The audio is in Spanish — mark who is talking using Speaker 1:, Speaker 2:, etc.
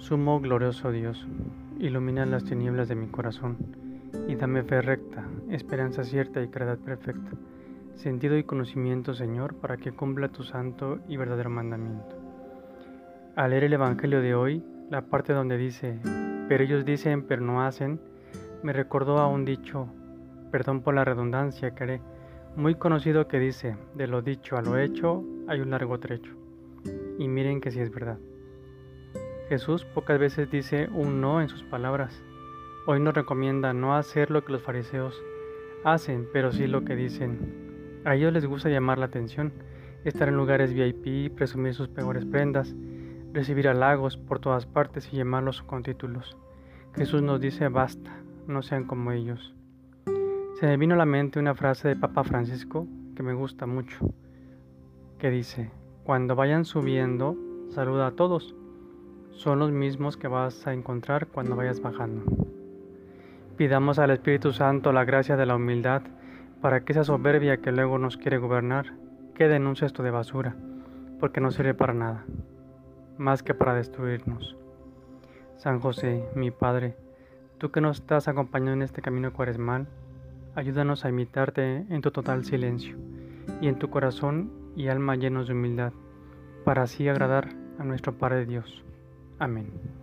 Speaker 1: Sumo glorioso Dios, ilumina las tinieblas de mi corazón y dame fe recta, esperanza cierta y caridad perfecta, sentido y conocimiento, Señor, para que cumpla tu santo y verdadero mandamiento. Al leer el Evangelio de hoy, la parte donde dice, pero ellos dicen, pero no hacen, me recordó a un dicho, perdón por la redundancia que muy conocido que dice, de lo dicho a lo hecho hay un largo trecho. Y miren que si es verdad. Jesús pocas veces dice un no en sus palabras. Hoy nos recomienda no hacer lo que los fariseos hacen, pero sí lo que dicen. A ellos les gusta llamar la atención, estar en lugares VIP, presumir sus peores prendas, recibir halagos por todas partes y llamarlos con títulos. Jesús nos dice basta, no sean como ellos. Se me vino a la mente una frase de Papa Francisco que me gusta mucho, que dice, cuando vayan subiendo, saluda a todos. Son los mismos que vas a encontrar cuando vayas bajando. Pidamos al Espíritu Santo la gracia de la humildad para que esa soberbia que luego nos quiere gobernar quede en un cesto de basura, porque no sirve para nada, más que para destruirnos. San José, mi Padre, tú que nos estás acompañando en este camino cuaresmal, Ayúdanos a imitarte en tu total silencio y en tu corazón y alma llenos de humildad, para así agradar a nuestro Padre Dios. Amén.